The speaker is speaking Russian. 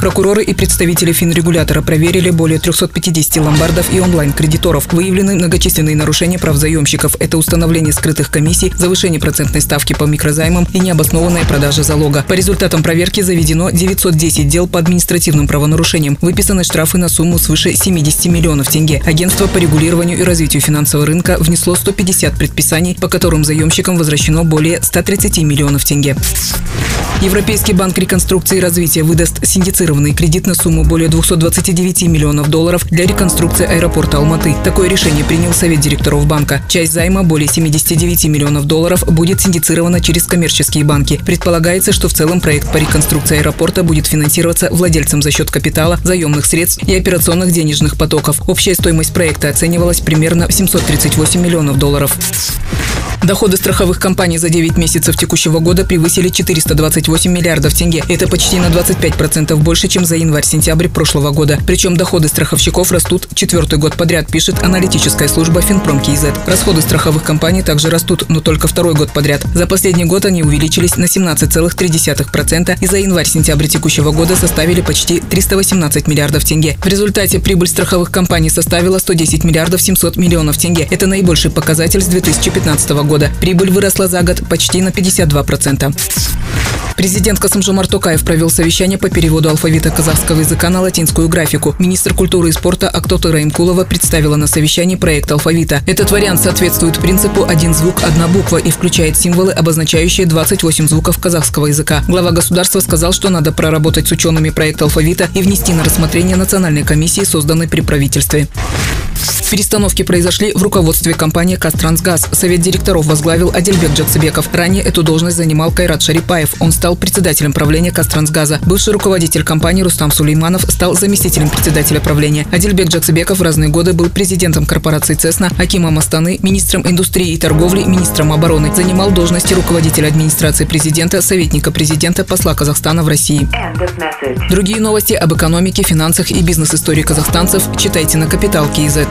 Прокуроры и представители финрегулятора проверили более 350 ломбардов и онлайн-кредиторов. Выявлены многочисленные нарушения прав заемщиков. Это установление скрытых комиссий, завышение процентной ставки по микрозаймам и необоснованная продажа залога. По результатам проверки заведено 910 дел по административным правонарушениям. Выписаны штрафы на сумму свыше 70 миллионов тенге. Агентство по регулированию и развитию финансового рынка внесло 150 предписаний, по которым заемщикам возвращено более 130 миллионов тенге. Европейский банк реконструкции и развития выдаст синдицированный кредит на сумму более 229 миллионов долларов для реконструкции аэропорта Алматы. Такое решение принял Совет директоров банка. Часть займа, более 79 миллионов долларов, будет синдицирована через коммерческие банки. Предполагается, что в целом проект по реконструкции аэропорта будет финансироваться владельцем за счет капитала, заемных средств и операционных денежных потоков. Общая стоимость проекта оценивалась примерно в 738 миллионов долларов. Доходы страховых компаний за 9 месяцев текущего года превысили 428 миллиардов тенге. Это почти на 25% больше, чем за январь-сентябрь прошлого года. Причем доходы страховщиков растут четвертый год подряд, пишет аналитическая служба Финпром КИЗ. Расходы страховых компаний также растут, но только второй год подряд. За последний год они увеличились на 17,3% и за январь-сентябрь текущего года составили почти 318 миллиардов тенге. В результате прибыль страховых компаний составила 110 миллиардов 700 миллионов тенге. Это наибольший показатель с 2015 года года. Прибыль выросла за год почти на 52%. Президент Касымжомар Токаев провел совещание по переводу алфавита казахского языка на латинскую графику. Министр культуры и спорта Актота Раимкулова представила на совещании проект алфавита. Этот вариант соответствует принципу «один звук, одна буква» и включает символы, обозначающие 28 звуков казахского языка. Глава государства сказал, что надо проработать с учеными проект алфавита и внести на рассмотрение Национальной комиссии, созданной при правительстве. Перестановки произошли в руководстве компании «Кастрансгаз». Совет директоров возглавил Адельбек Джаксыбеков. Ранее эту должность занимал Кайрат Шарипаев. Он стал председателем правления «Кастрансгаза». Бывший руководитель компании Рустам Сулейманов стал заместителем председателя правления. Адельбек Джаксыбеков в разные годы был президентом корпорации «Цесна», Акимом Астаны, министром индустрии и торговли, министром обороны. Занимал должности руководителя администрации президента, советника президента, посла Казахстана в России. Другие новости об экономике, финансах и бизнес-истории казахстанцев читайте на Капитал Киезет.